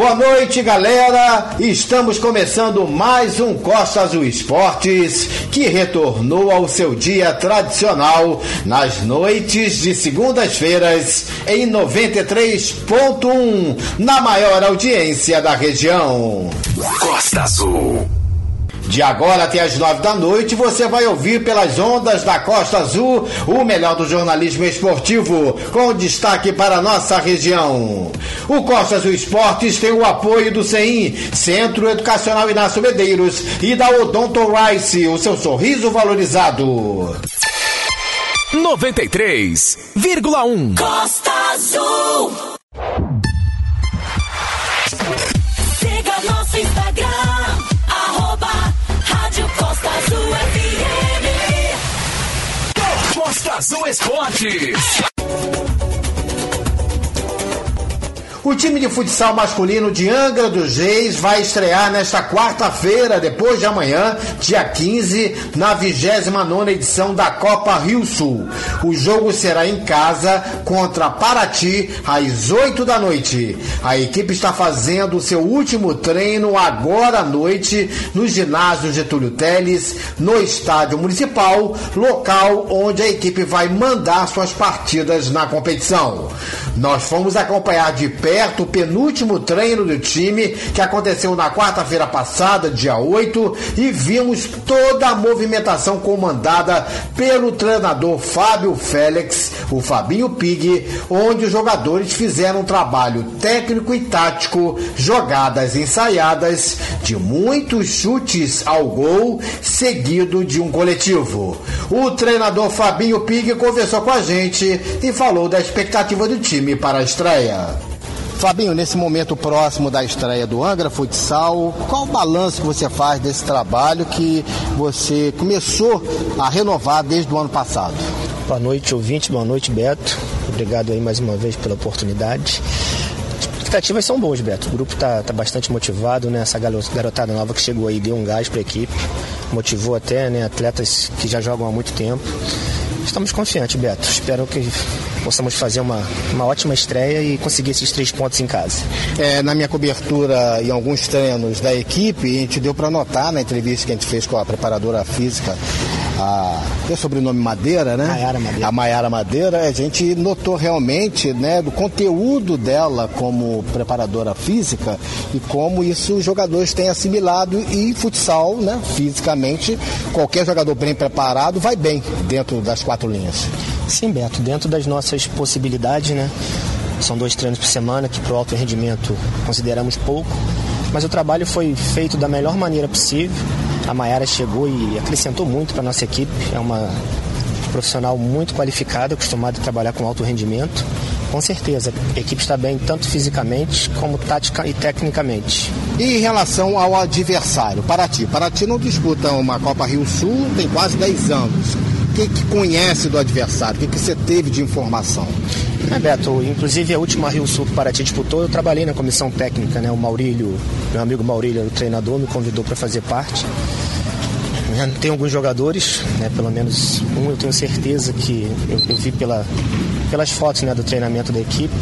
Boa noite, galera. Estamos começando mais um Costa Azul Esportes, que retornou ao seu dia tradicional nas noites de segundas-feiras em 93.1, na maior audiência da região. Costa Azul. De agora até as nove da noite, você vai ouvir pelas ondas da Costa Azul o melhor do jornalismo esportivo, com destaque para a nossa região. O Costa Azul Esportes tem o apoio do CEIM, Centro Educacional Inácio Medeiros, e da Odonto Rice, o seu sorriso valorizado. 93,1 Costa Azul. Azul Esportes. O time de futsal masculino de Angra dos Reis vai estrear nesta quarta-feira, depois de amanhã, dia 15, na 29 edição da Copa Rio Sul. O jogo será em casa contra Paraty às 8 da noite. A equipe está fazendo o seu último treino agora à noite no ginásio Getúlio Teles, no estádio municipal, local onde a equipe vai mandar suas partidas na competição. Nós fomos acompanhar de perto o penúltimo treino do time que aconteceu na quarta-feira passada, dia 8, e vimos toda a movimentação comandada pelo treinador Fábio Félix, o Fabinho Pig, onde os jogadores fizeram um trabalho técnico e tático, jogadas ensaiadas, de muitos chutes ao gol, seguido de um coletivo. O treinador Fabinho Pig conversou com a gente e falou da expectativa do time para a estreia. Fabinho, nesse momento próximo da estreia do Angra Futsal, qual o balanço que você faz desse trabalho que você começou a renovar desde o ano passado? Boa noite, ouvinte. Boa noite, Beto. Obrigado aí mais uma vez pela oportunidade. As expectativas são boas, Beto. O grupo está tá bastante motivado, né? Essa garotada nova que chegou aí deu um gás para a equipe. Motivou até, né? Atletas que já jogam há muito tempo. Estamos confiantes, Beto. Espero que possamos fazer uma, uma ótima estreia e conseguir esses três pontos em casa. É, na minha cobertura em alguns treinos da equipe, a gente deu para notar na entrevista que a gente fez com a preparadora física, a tem sobrenome Madeira, né? Maiara Madeira. A Maiara Madeira, a gente notou realmente, né, do conteúdo dela como preparadora física e como isso os jogadores têm assimilado e futsal, né, fisicamente, qualquer jogador bem preparado vai bem dentro das quatro linhas. Sim, Beto, dentro das nossas possibilidades, né? São dois treinos por semana, que para o alto rendimento consideramos pouco, mas o trabalho foi feito da melhor maneira possível. A Maiara chegou e acrescentou muito para nossa equipe. É uma profissional muito qualificada, acostumada a trabalhar com alto rendimento. Com certeza, a equipe está bem tanto fisicamente como tática e tecnicamente. E em relação ao adversário, Paraty. Paraty não disputa uma Copa Rio Sul tem quase 10 anos. O que, que conhece do adversário? O que, que você teve de informação? É, Beto, inclusive a última Rio Sul que Paraty disputou, eu trabalhei na comissão técnica, né? O Maurílio, meu amigo Maurílio, o treinador, me convidou para fazer parte. Tem alguns jogadores, né? Pelo menos um eu tenho certeza que eu, eu vi pela, pelas fotos né, do treinamento da equipe.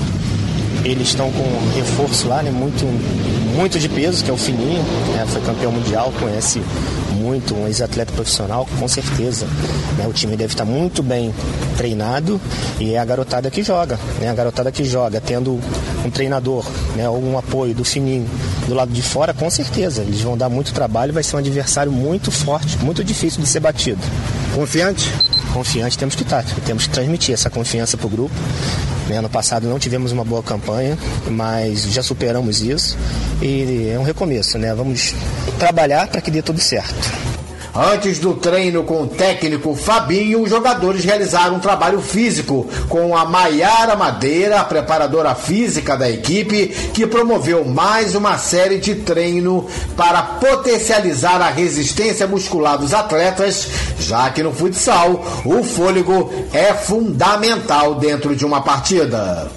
Eles estão com um reforço lá, né? Muito, muito de peso, que é o Fininho, né? Foi campeão mundial, conhece muito, um ex-atleta profissional, com certeza. né, O time deve estar muito bem treinado e é a garotada que joga. Né? A garotada que joga, tendo um treinador né, ou um apoio do Fininho do lado de fora, com certeza. Eles vão dar muito trabalho, vai ser um adversário muito forte, muito difícil de ser batido. Confiante? Confiante temos que estar, temos que transmitir essa confiança para o grupo. Né, Ano passado não tivemos uma boa campanha, mas já superamos isso e é um recomeço, né? Vamos trabalhar para que dê tudo certo. Antes do treino com o técnico Fabinho, os jogadores realizaram um trabalho físico com a Maiara Madeira, a preparadora física da equipe, que promoveu mais uma série de treino para potencializar a resistência muscular dos atletas, já que no futsal o fôlego é fundamental dentro de uma partida.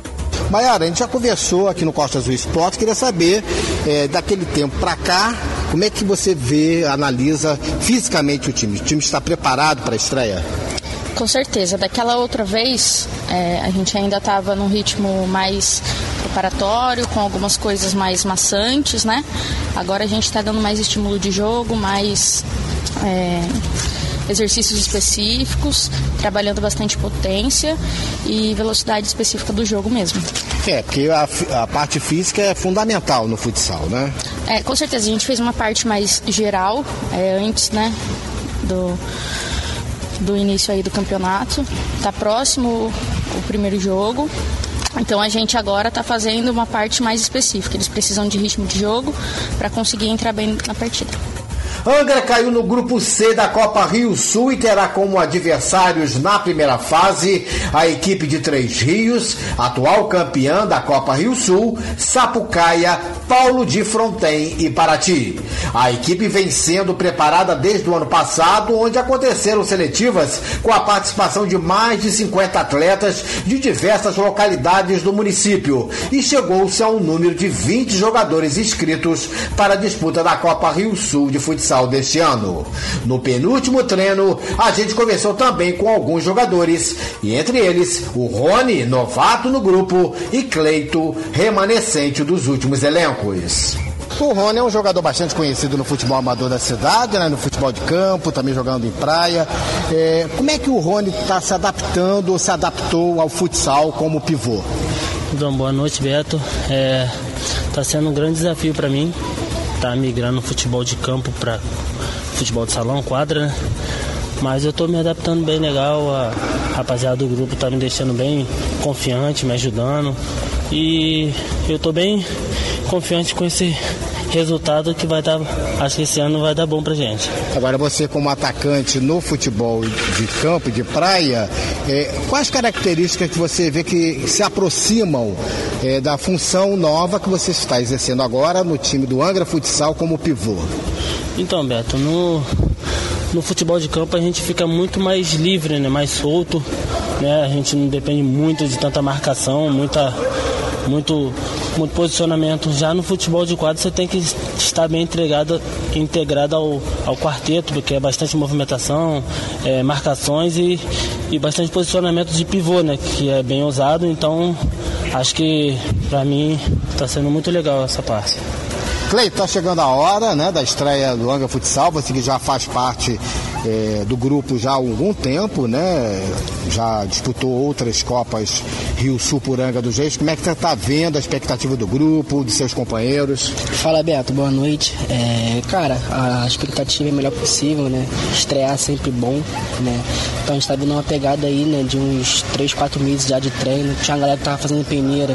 Maiara, a gente já conversou aqui no Costa Azul Esporte, queria saber, é, daquele tempo para cá, como é que você vê, analisa fisicamente o time? O time está preparado para a estreia? Com certeza. Daquela outra vez, é, a gente ainda estava num ritmo mais preparatório, com algumas coisas mais maçantes, né? Agora a gente está dando mais estímulo de jogo, mais é, exercícios específicos, trabalhando bastante potência e velocidade específica do jogo mesmo. É, porque a, a parte física é fundamental no futsal, né? É, com certeza. A gente fez uma parte mais geral é, antes, né? Do, do início aí do campeonato. Tá próximo o primeiro jogo. Então a gente agora está fazendo uma parte mais específica. Eles precisam de ritmo de jogo para conseguir entrar bem na partida. Angra caiu no grupo C da Copa Rio Sul e terá como adversários na primeira fase a equipe de Três Rios, atual campeã da Copa Rio Sul, Sapucaia, Paulo de Fronten e Paraty. A equipe vem sendo preparada desde o ano passado, onde aconteceram seletivas com a participação de mais de 50 atletas de diversas localidades do município e chegou-se a um número de 20 jogadores inscritos para a disputa da Copa Rio Sul de futsal deste ano. No penúltimo treino, a gente conversou também com alguns jogadores, e entre eles o Rony, novato no grupo, e Cleito, remanescente dos últimos elencos. O Rony é um jogador bastante conhecido no futebol amador da cidade, né? no futebol de campo, também jogando em praia. É, como é que o Rony está se adaptando ou se adaptou ao futsal como pivô? Então, boa noite, Beto. É, tá sendo um grande desafio para mim tá migrando o futebol de campo para futebol de salão, quadra, né? Mas eu tô me adaptando bem legal, a rapaziada do grupo tá me deixando bem confiante, me ajudando. E eu tô bem confiante com esse resultado que vai dar, acho que esse ano vai dar bom pra gente. Agora você como atacante no futebol de campo, de praia, é, quais características que você vê que se aproximam é, da função nova que você está exercendo agora no time do Angra Futsal como pivô? Então, Beto, no, no futebol de campo a gente fica muito mais livre, né, mais solto, né? A gente não depende muito de tanta marcação, muita muito muito posicionamento. Já no futebol de quadro você tem que estar bem integrado, integrado ao, ao quarteto, porque é bastante movimentação, é, marcações e, e bastante posicionamento de pivô, né? Que é bem usado, então acho que para mim está sendo muito legal essa parte. Cleiton, está chegando a hora né, da estreia do Anga Futsal, você que já faz parte é, do grupo já há algum tempo, né? Já disputou outras Copas Rio Sul Puranga do Reis. Como é que você está vendo a expectativa do grupo, de seus companheiros? Fala Beto, boa noite. É, cara, a expectativa é a melhor possível, né? Estrear sempre bom, né? Então a gente tá vendo uma pegada aí, né, de uns 3, 4 meses já de treino. Tinha uma galera que tava fazendo peneira,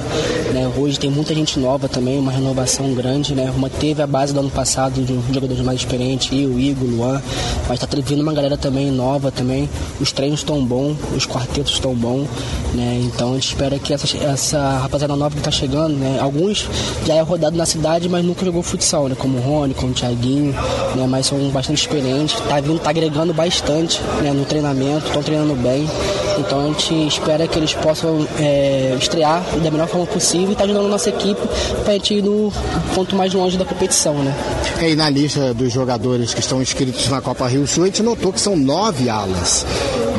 né? Hoje tem muita gente nova também, uma renovação grande, né? Manteve a base do ano passado de um jogadores mais experientes, eu, Igor, Luan, mas tá vindo uma galera também nova também. Os treinos estão bons, os quartetos estão bons, né? Então a gente espera que essa, essa rapaziada nova que tá chegando, né? Alguns já é rodado na cidade, mas nunca jogou futsal, né? Como o Rony, como o Thiaguinho, né? Mas são bastante experientes, tá vindo, tá agregando bastante, né? No treinamento, estão treinando bem. Então a gente espera que eles possam é, estrear da melhor forma possível e tá ajudando a nossa equipe pra gente ir no ponto mais longe da competição, né? É, e na lista dos jogadores que estão inscritos na Copa Rio Sul, a gente notou que são nove alas.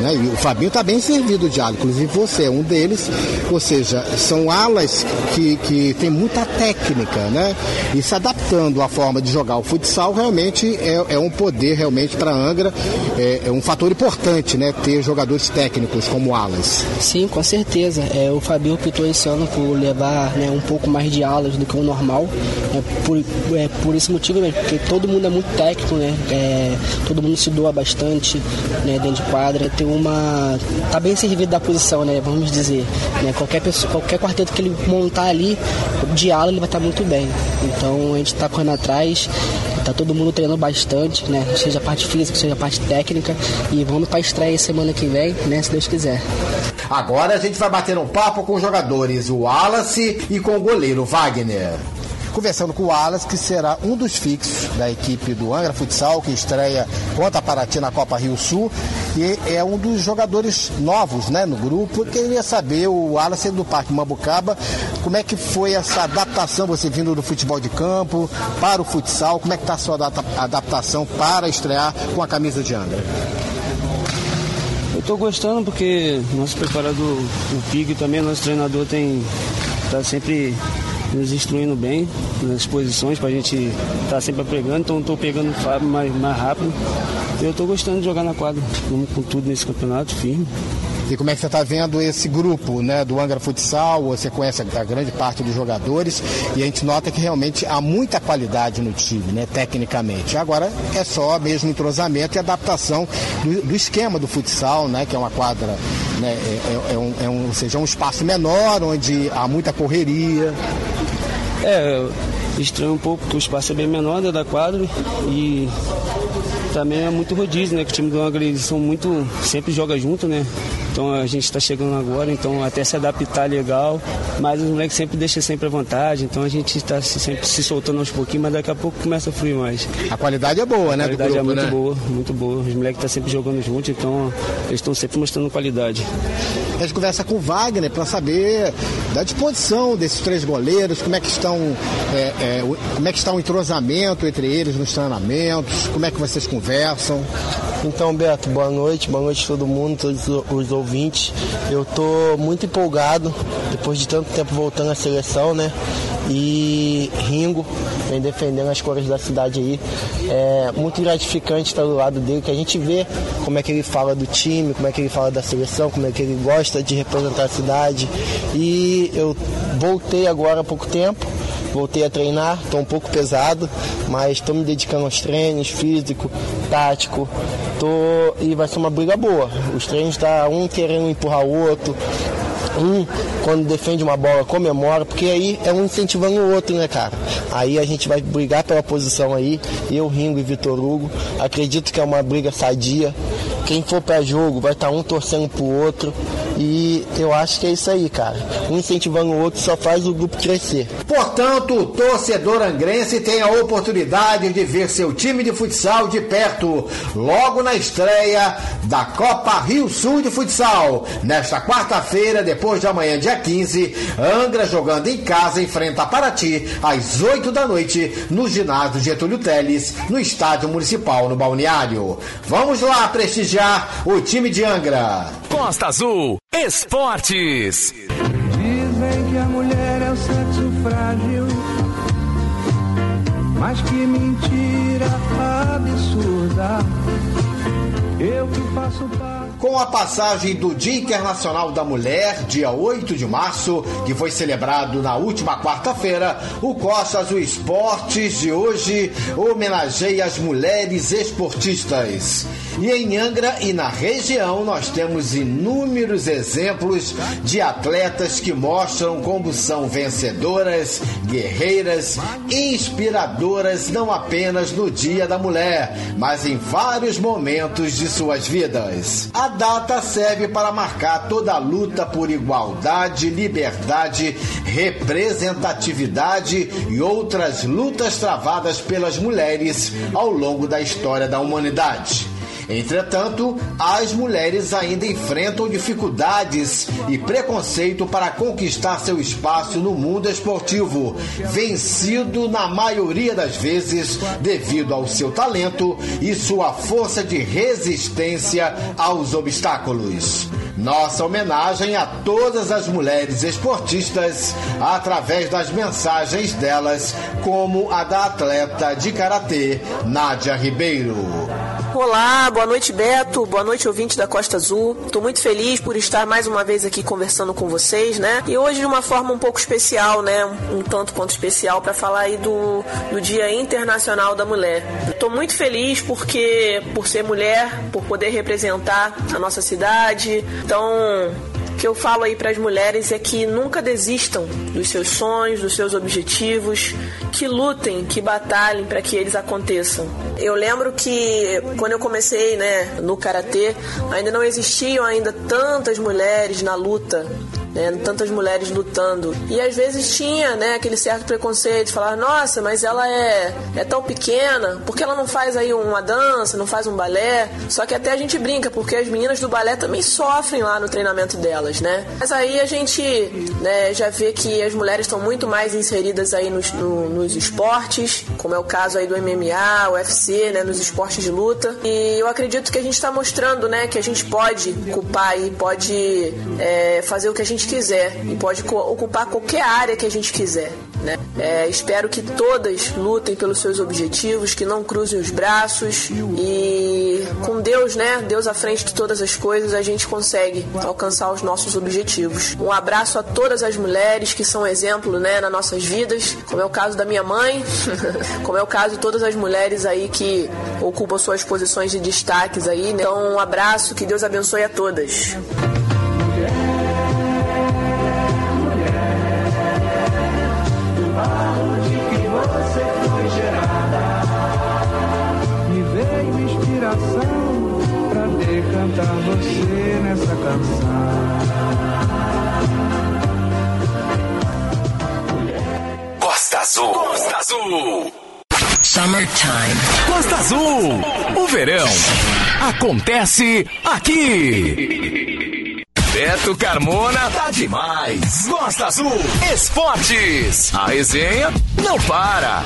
Né? E o Fabinho está bem servido de ala, inclusive você é um deles. Ou seja, são alas que, que tem muita técnica, né? E se adaptando à forma de jogar o futsal realmente é, é um poder realmente para Angra, é, é, um fator importante, né? Ter jogadores técnicos como alas. Sim, com certeza. É, o Fabinho optou esse ano por levar né, um pouco mais de alas do que o normal. É, por, é, por esse motivo mesmo, porque todo mundo é muito técnico, né? É, todo mundo se doa bastante né, dentro de quadra. Tem uma. tá bem servido da posição, né? Vamos dizer. Né? Qualquer, pessoa, qualquer quarteto que ele montar ali, de ala, ele vai estar muito bem. Então a gente está correndo atrás, Tá todo mundo treinando bastante, né? Seja a parte física, seja a parte técnica. E vamos pra estreia semana que vem, né? Se Deus quiser. Agora a gente vai bater um papo com os jogadores, o Wallace e com o goleiro Wagner conversando com o Wallace, que será um dos fixos da equipe do Angra Futsal, que estreia contra a Paraty na Copa Rio Sul. É um dos jogadores novos né, no grupo. Queria saber, o Wallace do Parque Mambucaba, como é que foi essa adaptação, você vindo do futebol de campo para o futsal, como é que está a sua adaptação para estrear com a camisa de Angra? Eu estou gostando porque nosso preparador, o Pig, também nosso treinador tem tá sempre nos instruindo bem nas posições para a gente estar tá sempre pegando. Então estou pegando mais, mais rápido. Eu estou gostando de jogar na quadra. Vamos com tudo nesse campeonato, firme. E como é que você está vendo esse grupo né, do Angra Futsal? Você conhece a grande parte dos jogadores e a gente nota que realmente há muita qualidade no time, né, tecnicamente. Agora é só mesmo entrosamento e adaptação do, do esquema do futsal, né, que é uma quadra, né, é, é, é um, é um, ou seja, é um espaço menor onde há muita correria. É, estranho um pouco porque o espaço é bem menor né, da quadra e também é muito rodízio, né? Que o time do Angra eles são muito. sempre joga junto, né? Então a gente está chegando agora, então até se adaptar legal, mas os moleques sempre deixam sempre à vontade, então a gente está sempre se soltando aos pouquinhos, mas daqui a pouco começa a fluir mais. A qualidade é boa, né? A qualidade grupo, é muito né? boa, muito boa. Os moleques estão sempre jogando junto, então eles estão sempre mostrando qualidade. A gente conversa com o Wagner para saber da disposição desses três goleiros, como é que estão, é, é, como é que está o entrosamento entre eles nos treinamentos, como é que vocês conversam. Então, Beto, boa noite, boa noite a todo mundo, todos os ouvintes. Eu tô muito empolgado depois de tanto tempo voltando à seleção, né? E Ringo vem defendendo as cores da cidade aí. É muito gratificante estar do lado dele, que a gente vê como é que ele fala do time, como é que ele fala da seleção, como é que ele gosta de representar a cidade. E eu voltei agora há pouco tempo voltei a treinar, estou um pouco pesado, mas estou me dedicando aos treinos, físico, tático, tô, e vai ser uma briga boa. Os treinos tá um querendo empurrar o outro, um, quando defende uma bola, comemora, porque aí é um incentivando o outro, né, cara? Aí a gente vai brigar pela posição aí, eu, Ringo e Vitor Hugo. Acredito que é uma briga sadia. Quem for para jogo vai estar tá um torcendo pro outro. E eu acho que é isso aí, cara. Um incentivando o outro só faz o grupo crescer. Portanto, o torcedor angrense tem a oportunidade de ver seu time de futsal de perto, logo na estreia da Copa Rio Sul de Futsal. Nesta quarta-feira, depois de amanhã, dia 15, Angra jogando em casa enfrenta Paraty às 8 da noite no ginásio Getúlio Teles, no estádio municipal no Balneário. Vamos lá prestigiar o time de Angra. Costa Azul Esportes. Dizem que a mulher é o sexo frágil, mas que mentira absurda. Eu que faço parte. Com a passagem do Dia Internacional da Mulher, dia 8 de março, que foi celebrado na última quarta-feira, o Costa Azul Esportes de hoje homenageia as mulheres esportistas. E em Angra e na região nós temos inúmeros exemplos de atletas que mostram como são vencedoras, guerreiras, inspiradoras não apenas no Dia da Mulher, mas em vários momentos de suas vidas. A data serve para marcar toda a luta por igualdade, liberdade, representatividade e outras lutas travadas pelas mulheres ao longo da história da humanidade. Entretanto, as mulheres ainda enfrentam dificuldades e preconceito para conquistar seu espaço no mundo esportivo, vencido na maioria das vezes devido ao seu talento e sua força de resistência aos obstáculos. Nossa homenagem a todas as mulheres esportistas através das mensagens delas, como a da atleta de karatê Nádia Ribeiro. Olá, boa noite Beto, boa noite ouvinte da Costa Azul. Tô muito feliz por estar mais uma vez aqui conversando com vocês, né? E hoje de uma forma um pouco especial, né? Um tanto quanto especial para falar aí do, do Dia Internacional da Mulher. Tô muito feliz porque por ser mulher, por poder representar a nossa cidade. Então, que eu falo aí para as mulheres é que nunca desistam dos seus sonhos, dos seus objetivos, que lutem, que batalhem para que eles aconteçam. Eu lembro que quando eu comecei, né, no karatê, ainda não existiam ainda tantas mulheres na luta né, tantas mulheres lutando. E às vezes tinha, né, aquele certo preconceito, falar, nossa, mas ela é, é tão pequena, por que ela não faz aí uma dança, não faz um balé? Só que até a gente brinca, porque as meninas do balé também sofrem lá no treinamento delas, né? Mas aí a gente né, já vê que as mulheres estão muito mais inseridas aí nos, no, nos esportes, como é o caso aí do MMA, UFC, né, nos esportes de luta. E eu acredito que a gente está mostrando, né, que a gente pode ocupar e pode é, fazer o que a gente quiser e pode ocupar qualquer área que a gente quiser. Né? É, espero que todas lutem pelos seus objetivos, que não cruzem os braços e com Deus, né? Deus à frente de todas as coisas, a gente consegue alcançar os nossos objetivos. Um abraço a todas as mulheres que são exemplo, né, nas nossas vidas, como é o caso da minha mãe, como é o caso de todas as mulheres aí que ocupam suas posições de destaques aí. Né? Então, um abraço, que Deus abençoe a todas. Decantar você nessa canção. Costa Azul. Costa Azul. Summertime. Costa Azul. O verão acontece aqui. Beto Carmona tá demais. Costa Azul. Esportes. A resenha não para.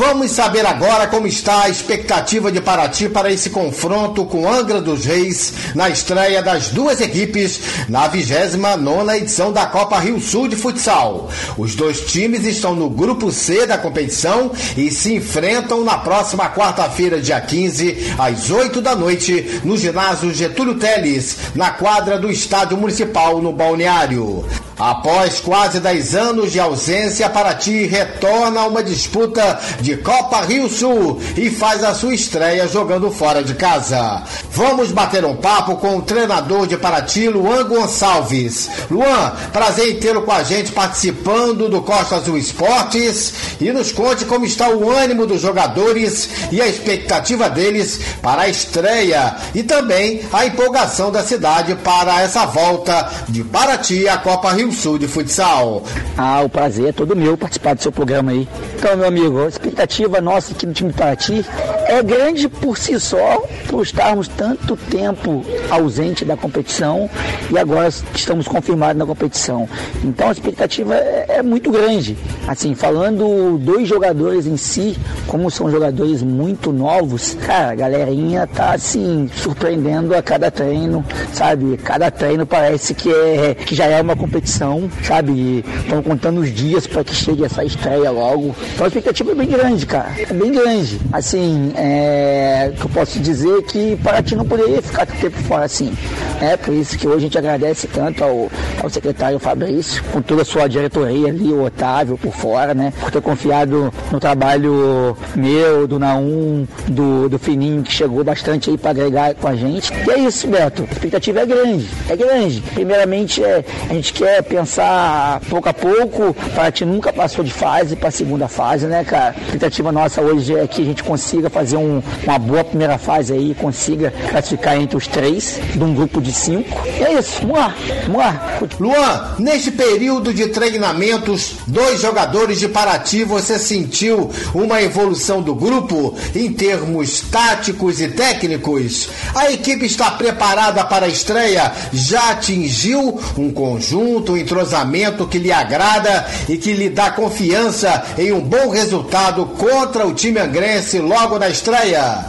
Vamos saber agora como está a expectativa de Paraty para esse confronto com Angra dos Reis na estreia das duas equipes na 29 edição da Copa Rio Sul de Futsal. Os dois times estão no grupo C da competição e se enfrentam na próxima quarta-feira, dia 15, às 8 da noite, no ginásio Getúlio Teles, na quadra do Estádio Municipal no Balneário. Após quase 10 anos de ausência, Paraty retorna a uma disputa de Copa Rio Sul e faz a sua estreia jogando fora de casa. Vamos bater um papo com o treinador de Paraty, Luan Gonçalves. Luan, prazer em tê-lo com a gente participando do Costa Azul Esportes e nos conte como está o ânimo dos jogadores e a expectativa deles para a estreia e também a empolgação da cidade para essa volta de Paraty à Copa Rio Sul de Futsal. Ah, o prazer é todo meu participar do seu programa aí. Então, meu amigo, a expectativa nossa aqui no time Paraty é grande por si só, por estarmos tanto tempo ausente da competição e agora estamos confirmados na competição. Então a expectativa é, é muito grande. Assim, falando dos jogadores em si, como são jogadores muito novos, cara, a galerinha tá assim, surpreendendo a cada treino, sabe? Cada treino parece que, é, que já é uma competição, sabe? Estão contando os dias para que chegue essa estreia logo. Então a expectativa é bem grande, cara. É bem grande. Assim, é, eu posso dizer que Paraty não poderia ficar tempo fora assim. É por isso que hoje a gente agradece tanto ao, ao secretário Fabrício, com toda a sua diretoria ali, o Otávio por fora, né? Por ter confiado no trabalho meu, do Naum, do, do Fininho, que chegou bastante aí para agregar com a gente. E é isso, Beto. A expectativa é grande, é grande. Primeiramente, é, a gente quer pensar pouco a pouco. Paraty nunca passou de fase para a segunda fase, né, cara? A expectativa nossa hoje é que a gente consiga fazer um, uma boa primeira fase aí, consiga classificar entre os três, de um grupo de cinco. E é isso, vamos lá, vamos lá. Luan, neste período de treinamentos, dois jogadores de Paraty, você sentiu uma evolução do grupo em termos táticos e técnicos? A equipe está preparada para a estreia? Já atingiu um conjunto, um entrosamento que lhe agrada e que lhe dá confiança em um bom resultado contra o time angrense logo na estreia?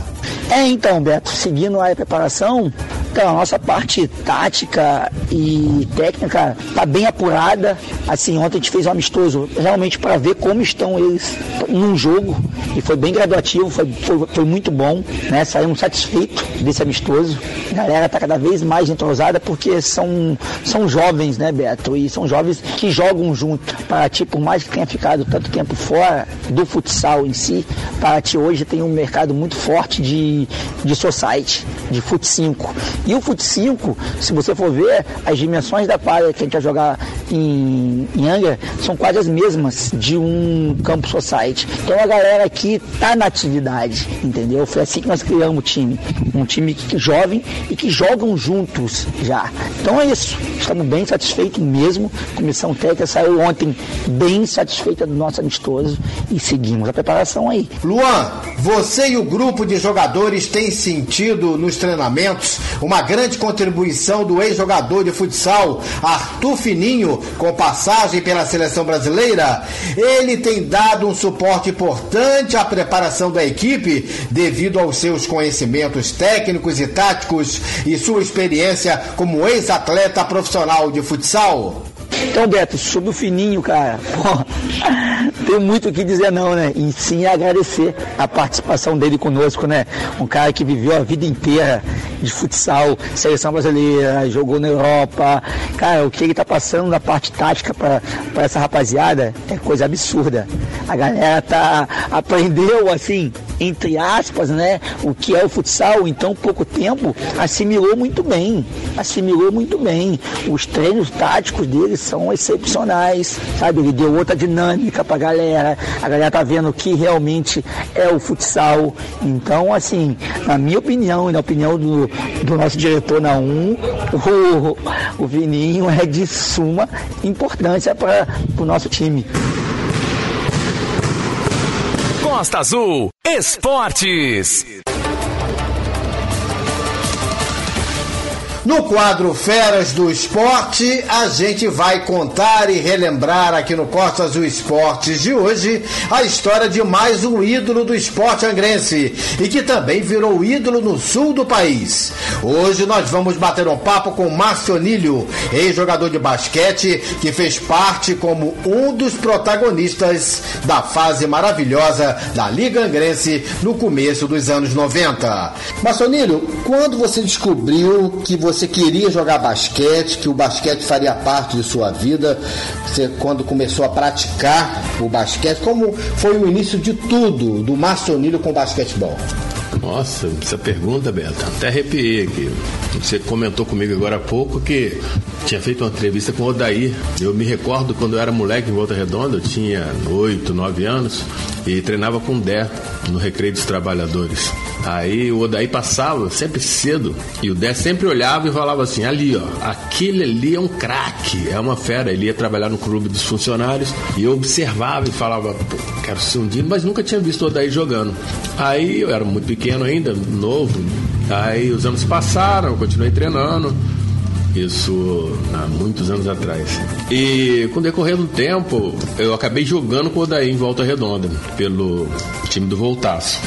É, então, Beto, seguindo a preparação, Então, a nossa parte tática e técnica tá bem apurada. Assim, ontem a gente fez um amistoso realmente para ver como estão eles num jogo e foi bem graduativo, foi, foi, foi muito bom, né? Saímos satisfeitos desse amistoso. A galera tá cada vez mais entrosada porque são, são jovens, né, Beto? E são jovens que jogam junto. Paraty, por mais que tenha ficado tanto tempo fora do futsal em si, Paraty hoje tem um mercado muito forte de, de society, de fut 5. E o fut 5, se você for ver, as dimensões da quadra que a gente vai jogar em, em Angra são quase as mesmas de um campo society. Então a galera aqui tá na atividade, entendeu? Foi assim que nós criamos o time. Um time que, jovem e que jogam juntos já. Então é isso. Estamos bem satisfeitos mesmo. A comissão técnica saiu ontem bem satisfeita do nosso amistoso e seguimos a preparação aí. Luan, você e o grupo de jogadores têm sentido nos treinamentos uma grande contribuição do ex-jogador de futsal Arthur Fininho, com passagem pela seleção brasileira. Ele tem dado um suporte importante à preparação da equipe devido aos seus conhecimentos técnicos e táticos e sua experiência como ex-atleta profissional de futsal. Então, Beto, sobre o Fininho, cara, pô, tem muito o que dizer não, né? E sim agradecer a participação dele conosco, né? Um cara que viveu a vida inteira de futsal, seleção brasileira, jogou na Europa. Cara, o que ele tá passando na parte tática para essa rapaziada é coisa absurda. A galera tá aprendeu assim, entre aspas, né, o que é o futsal em tão pouco tempo, assimilou muito bem. Assimilou muito bem. Os treinos táticos dele são excepcionais, sabe? Ele deu outra dinâmica pra galera. A galera tá vendo que realmente é o futsal. Então, assim, na minha opinião e na opinião do, do nosso diretor na 1, o, o Vininho é de suma importância para o nosso time. Costa Azul Esportes. No quadro Feras do Esporte, a gente vai contar e relembrar aqui no Costa Azul Esportes de hoje a história de mais um ídolo do esporte angrense e que também virou ídolo no sul do país. Hoje nós vamos bater um papo com Márcio Onílio, ex-jogador de basquete que fez parte como um dos protagonistas da fase maravilhosa da Liga Angrense no começo dos anos 90. Márcio Onílio, quando você descobriu que você você queria jogar basquete, que o basquete faria parte de sua vida, você quando começou a praticar o basquete, como foi o início de tudo do maçonilho com basquetebol? Nossa, essa pergunta, Beto, até arrepiei aqui. Você comentou comigo agora há pouco que tinha feito uma entrevista com o Odair. Eu me recordo quando eu era moleque em Volta Redonda, eu tinha 8, 9 anos, e treinava com o Dé no Recreio dos Trabalhadores. Aí o Odaí passava sempre cedo e o Dé sempre olhava e falava assim: ali, ó, aquele ali é um craque, é uma fera. Ele ia trabalhar no clube dos funcionários e eu observava e falava: pô, quero ser um dia, mas nunca tinha visto o Odaí jogando. Aí eu era muito pequeno ainda, novo. Aí os anos passaram, eu continuei treinando. Isso há muitos anos atrás. E com o decorrer do tempo, eu acabei jogando com o Odaí em Volta Redonda, pelo time do Voltaço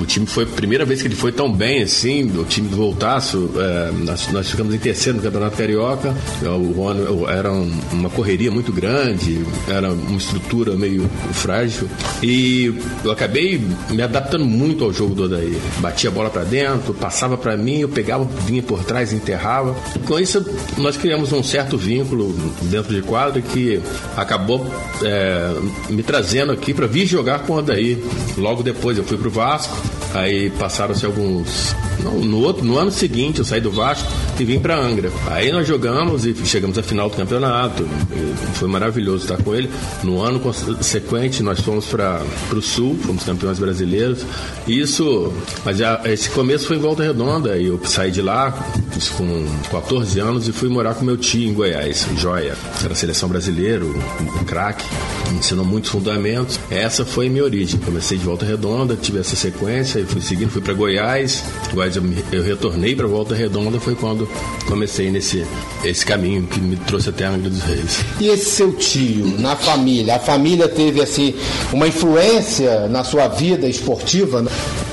o time foi a primeira vez que ele foi tão bem assim, o time do Voltaço, é, nós, nós, ficamos em terceiro no Campeonato Carioca, é, o ano era um, uma correria muito grande, era uma estrutura meio frágil e eu acabei me adaptando muito ao jogo do Odaí. Batia a bola para dentro, passava para mim, eu pegava, vinha por trás, enterrava. Com isso nós criamos um certo vínculo dentro de quadro que acabou é, me trazendo aqui para vir jogar com o Odaí. Logo depois eu fui pro Vasco, Aí passaram-se alguns. no, outro, no ano seguinte eu saí do Vasco e vim para Angra. Aí nós jogamos e chegamos à final do campeonato. Foi maravilhoso estar com ele. No ano consequente nós fomos para o Sul, fomos campeões brasileiros. Isso, mas já, esse começo foi em Volta Redonda. E eu saí de lá com 14 anos e fui morar com meu tio em Goiás, Joia. Era seleção brasileira, um craque, ensinou muitos fundamentos. Essa foi minha origem. Comecei de Volta Redonda, tive essa sequência sequência, fui seguindo, fui para Goiás, Goiás eu, eu retornei para Volta Redonda, foi quando comecei nesse esse caminho que me trouxe até a Angra dos Reis. E esse seu tio, na família, a família teve assim uma influência na sua vida esportiva,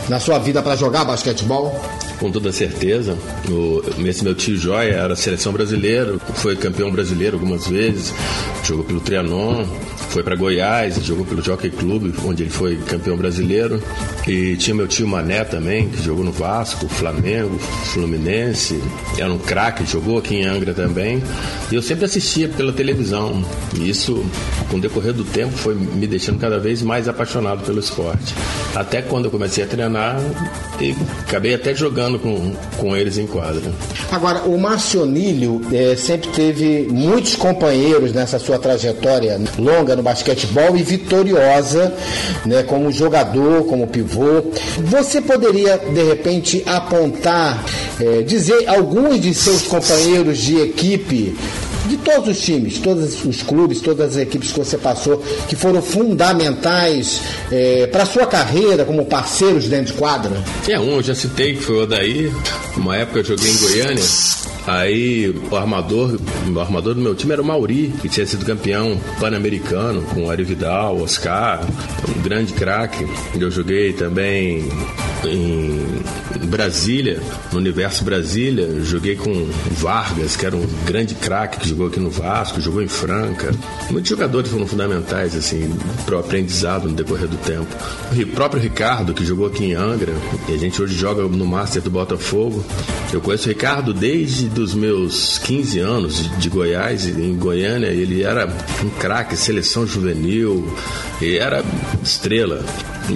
na sua vida para jogar basquetebol? Com toda certeza. O, esse meu tio Joia era seleção brasileira, foi campeão brasileiro algumas vezes, jogou pelo Trianon, foi para Goiás, jogou pelo Jockey Club, onde ele foi campeão brasileiro. E tinha meu tio Mané também, que jogou no Vasco, Flamengo, Fluminense. Era um craque, jogou aqui em Angra também. E eu sempre assistia pela televisão. E isso, com o decorrer do tempo, foi me deixando cada vez mais apaixonado pelo esporte. Até quando eu comecei a treinar e acabei até jogando com, com eles em quadra. Agora, o Marcionílio é, sempre teve muitos companheiros nessa sua trajetória longa basquetebol e vitoriosa, né, como jogador, como pivô. Você poderia, de repente, apontar, é, dizer alguns de seus companheiros de equipe de todos os times, todos os clubes, todas as equipes que você passou, que foram fundamentais é, para a sua carreira como parceiros dentro de quadra? É um, eu já citei, que foi o Odaí. Uma época eu joguei em Goiânia. Aí o armador, o armador do meu time era o Mauri, que tinha sido campeão pan-americano com o Ari Vidal, Oscar, um grande craque. Eu joguei também em Brasília, no Universo Brasília, joguei com Vargas, que era um grande craque que jogou aqui no Vasco, jogou em Franca. Muitos jogadores foram fundamentais assim para o aprendizado no decorrer do tempo. O próprio Ricardo, que jogou aqui em Angra, e a gente hoje joga no Master do Botafogo. Eu conheço o Ricardo desde dos meus 15 anos de Goiás, em Goiânia, ele era um craque, seleção juvenil, e era estrela.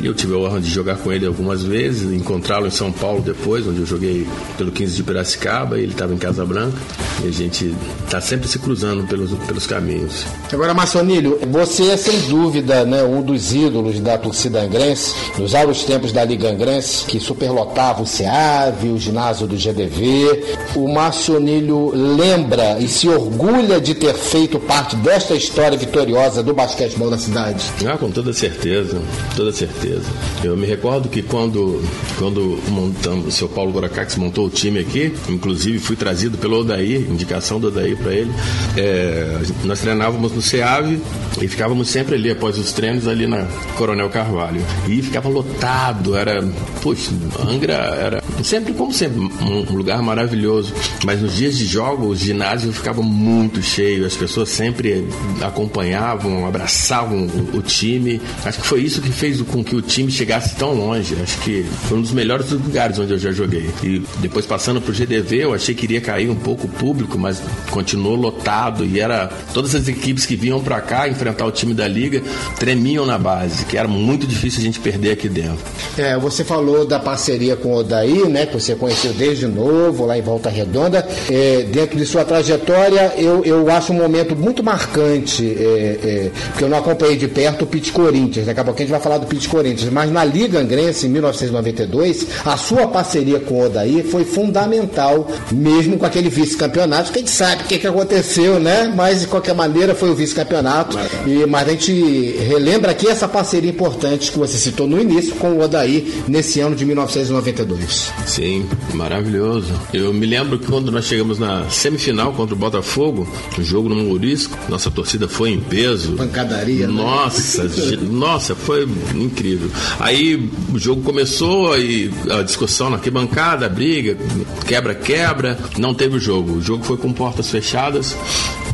Eu tive a honra de jogar com ele algumas vezes, encontrá-lo em São Paulo depois, onde eu joguei pelo 15 de Piracicaba, ele estava em Casa Branca, e a gente está sempre se cruzando pelos, pelos caminhos. Agora, Maçonilho, você é sem dúvida né, um dos ídolos da torcida angrense, nos áureos tempos da Liga Angrense, que superlotava o SEAV, o ginásio do GDV. O Maçonilho lembra e se orgulha de ter feito parte desta história vitoriosa do basquetebol da cidade? Ah, com toda certeza, toda certeza certeza. Eu me recordo que quando, quando montamos, o seu Paulo Goracax montou o time aqui, inclusive fui trazido pelo Odair, indicação do Odair para ele. É, nós treinávamos no SEAV e ficávamos sempre ali após os treinos ali na Coronel Carvalho. E ficava lotado, era, poxa, Angra era sempre, como sempre, um lugar maravilhoso. Mas nos dias de jogo, o ginásio ficava muito cheio, as pessoas sempre acompanhavam, abraçavam o, o time. Acho que foi isso que fez com que o time chegasse tão longe. Acho que foi um dos melhores lugares onde eu já joguei. E depois passando pro GDV, eu achei que iria cair um pouco o público, mas continuou lotado e era todas as equipes que vinham para cá enfrentar o time da liga tremiam na base, que era muito difícil a gente perder aqui dentro. É, você falou da parceria com o Odaí, né, que você conheceu desde novo lá em Volta Redonda. É, dentro de sua trajetória, eu, eu acho um momento muito marcante, é, é, porque eu não acompanhei de perto o Pit Corinthians. Daqui a pouco a gente vai falar do Pit Corinthians Corinthians, mas na Liga Angrense, em 1992, a sua parceria com o Odaí foi fundamental, mesmo com aquele vice-campeonato, que a gente sabe o que, que aconteceu, né? Mas de qualquer maneira foi o vice-campeonato. E, mas a gente relembra aqui essa parceria importante que você citou no início com o Odaí nesse ano de 1992. Sim, maravilhoso. Eu me lembro que quando nós chegamos na semifinal contra o Botafogo, o jogo no Mourisco, nossa torcida foi em peso. Pancadaria, Nossa, né? nossa, foi incrível incrível. Aí o jogo começou e a discussão na arquibancada, a briga, quebra-quebra, não teve o jogo. O jogo foi com portas fechadas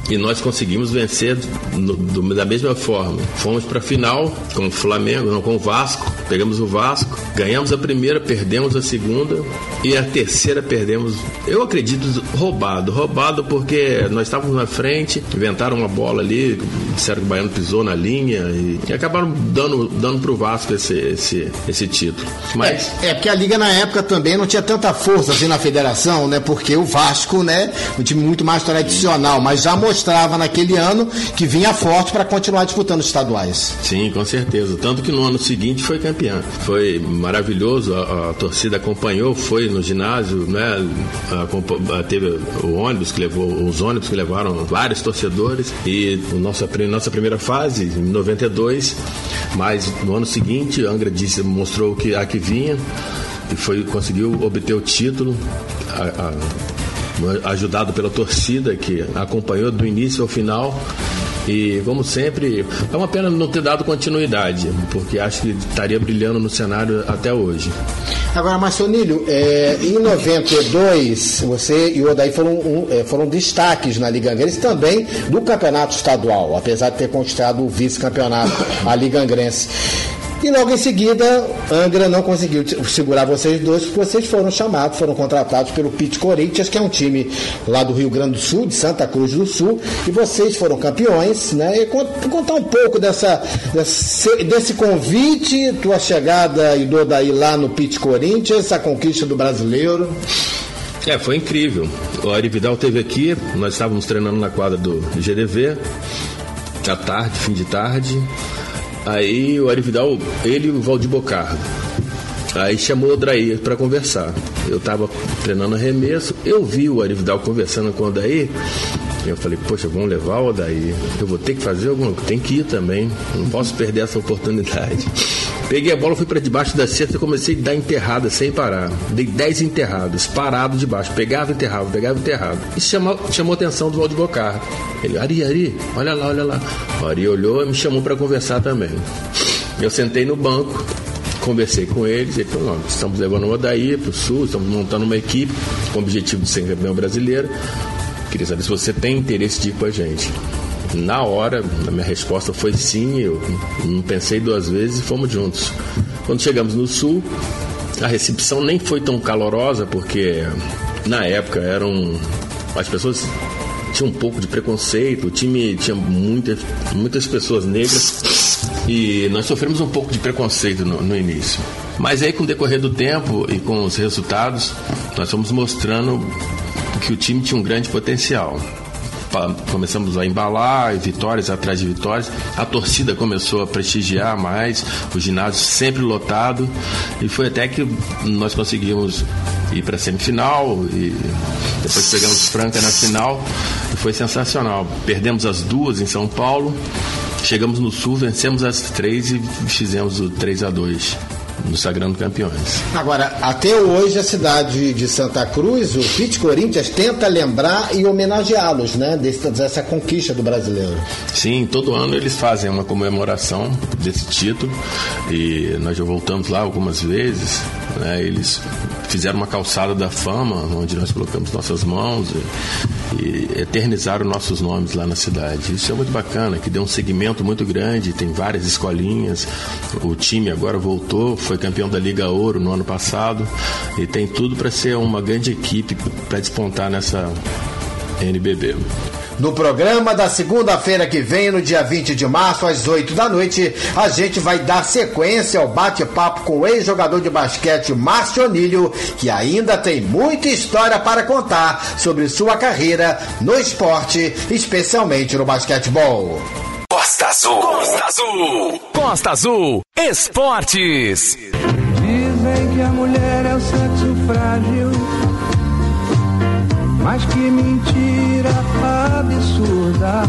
e nós conseguimos vencer no, do, da mesma forma. Fomos para a final com o Flamengo, não com o Vasco. Pegamos o Vasco, ganhamos a primeira, perdemos a segunda e a terceira perdemos. Eu acredito roubado, roubado porque nós estávamos na frente, inventaram uma bola ali, disseram que o Baiano pisou na linha e, e acabaram dando dando pro Vasco esse esse, esse título. Mas é, é porque a liga na época também não tinha tanta força assim na federação, né? Porque o Vasco, né, um time muito mais tradicional, mas já mostrava naquele ano que vinha forte para continuar disputando estaduais. Sim, com certeza. Tanto que no ano seguinte foi campeã. Foi maravilhoso, a, a torcida acompanhou, foi no ginásio, né? A, a, teve o ônibus que levou, os ônibus que levaram vários torcedores e nossa, nossa primeira fase, em 92, mas no ano seguinte, Angra disse, mostrou que a que vinha e foi conseguiu obter o título. A, ajudado pela torcida que acompanhou do início ao final. E, como sempre, é uma pena não ter dado continuidade, porque acho que estaria brilhando no cenário até hoje. Agora, Marcionílio, é, em 92, você e o Odaí foram, um, é, foram destaques na Liga Angrense também do campeonato estadual, apesar de ter conquistado o vice-campeonato, a Liga Angrense. E logo em seguida, Angra não conseguiu segurar vocês dois, porque vocês foram chamados, foram contratados pelo Pit Corinthians, que é um time lá do Rio Grande do Sul, de Santa Cruz do Sul, e vocês foram campeões, né? E contar um pouco dessa, desse, desse convite, tua chegada e do daí lá no Pit Corinthians, a conquista do brasileiro. É, foi incrível. O Ari Vidal teve aqui, nós estávamos treinando na quadra do GDV, à tarde, fim de tarde. Aí o Arividal, ele e o Valdir Bocardo. Aí chamou o Odair para conversar. Eu estava treinando arremesso, eu vi o Arividal conversando com o Odair. Eu falei, poxa, vamos levar o Odair. Eu vou ter que fazer alguma coisa, tem que ir também. Não posso perder essa oportunidade. Peguei a bola, fui para debaixo da cesta e comecei a dar enterrada sem parar. Dei 10 enterradas, parado debaixo. Pegava, enterrava, pegava, enterrava. Isso chamou, chamou a atenção do Valdir Bocardo. Ele, Ari, Ari, olha lá, olha lá. O Ari olhou e me chamou para conversar também. Eu sentei no banco, conversei com eles, ele falou, estamos levando o Odaí para o Sul, estamos montando uma equipe com o objetivo de ser campeão brasileiro. Queria saber se você tem interesse de ir com a gente. Na hora, a minha resposta foi sim, eu não pensei duas vezes e fomos juntos. Quando chegamos no sul, a recepção nem foi tão calorosa, porque na época eram. As pessoas tinham um pouco de preconceito, o time tinha muitas, muitas pessoas negras e nós sofremos um pouco de preconceito no, no início. Mas aí, com o decorrer do tempo e com os resultados, nós fomos mostrando que o time tinha um grande potencial começamos a embalar, vitórias atrás de vitórias. A torcida começou a prestigiar mais, o ginásio sempre lotado e foi até que nós conseguimos ir para a semifinal e depois pegamos Franca na final e foi sensacional. Perdemos as duas em São Paulo, chegamos no Sul, vencemos as três e fizemos o 3 a 2 no Sagrando Campeões. Agora, até hoje a cidade de Santa Cruz, o Pit Corinthians tenta lembrar e homenageá-los, né, dessa conquista do brasileiro. Sim, todo ano eles fazem uma comemoração desse título e nós já voltamos lá algumas vezes, né, eles fizeram uma calçada da fama, onde nós colocamos nossas mãos e, e eternizaram nossos nomes lá na cidade. Isso é muito bacana, que deu um segmento muito grande, tem várias escolinhas, o time agora voltou, foi campeão da Liga Ouro no ano passado e tem tudo para ser uma grande equipe para despontar nessa NBB. No programa da segunda-feira que vem, no dia 20 de março, às 8 da noite, a gente vai dar sequência ao bate-papo com o ex-jogador de basquete Márcio Onílio, que ainda tem muita história para contar sobre sua carreira no esporte, especialmente no basquetebol. Costa Azul. Costa Azul. Costa Azul. Esportes. Dizem que a mulher é o sexo frágil. Mas que mentira absurda.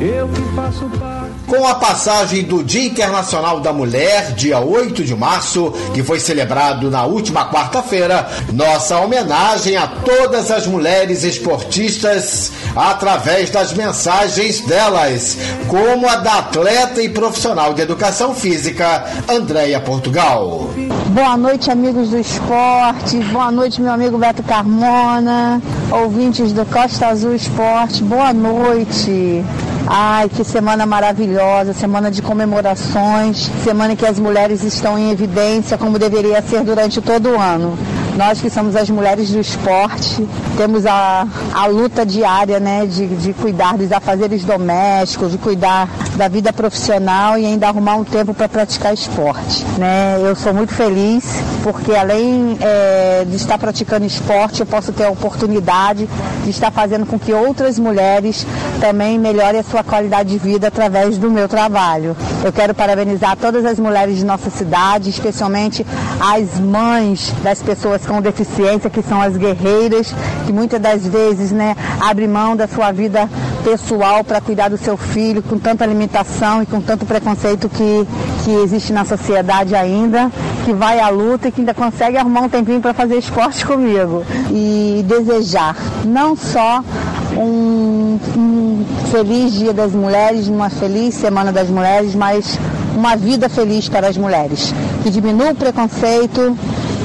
Eu que faço parte. Com a passagem do Dia Internacional da Mulher, dia 8 de março, que foi celebrado na última quarta-feira, nossa homenagem a todas as mulheres esportistas através das mensagens delas, como a da atleta e profissional de educação física, Andréia Portugal. Boa noite, amigos do esporte. Boa noite, meu amigo Beto Carmona, ouvintes do Costa Azul Esporte. Boa noite. Ai, que semana maravilhosa, semana de comemorações, semana que as mulheres estão em evidência, como deveria ser durante todo o ano. Nós que somos as mulheres do esporte, temos a, a luta diária, né, de, de cuidar dos afazeres domésticos, de cuidar da vida profissional e ainda arrumar um tempo para praticar esporte, né? Eu sou muito feliz porque além é, de estar praticando esporte, eu posso ter a oportunidade de estar fazendo com que outras mulheres também melhorem a sua qualidade de vida através do meu trabalho. Eu quero parabenizar todas as mulheres de nossa cidade, especialmente as mães das pessoas com deficiência, que são as guerreiras, que muitas das vezes né, abrem mão da sua vida pessoal para cuidar do seu filho, com tanta limitação e com tanto preconceito que, que existe na sociedade ainda, que vai à luta e que ainda consegue arrumar um tempinho para fazer esporte comigo. E desejar não só um, um feliz Dia das Mulheres, uma feliz Semana das Mulheres, mas uma vida feliz para as mulheres. Que diminua o preconceito,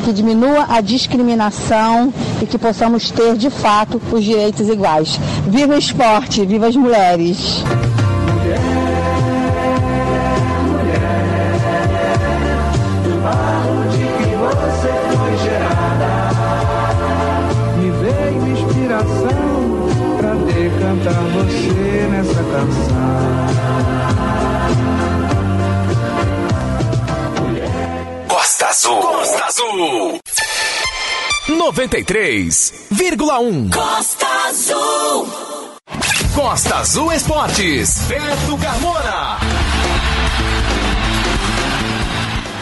que diminua a discriminação e que possamos ter de fato os direitos iguais. Viva o esporte, viva as mulheres! Azul. 93,1. Costa Azul. Costa Azul Esportes. Beto Carmona.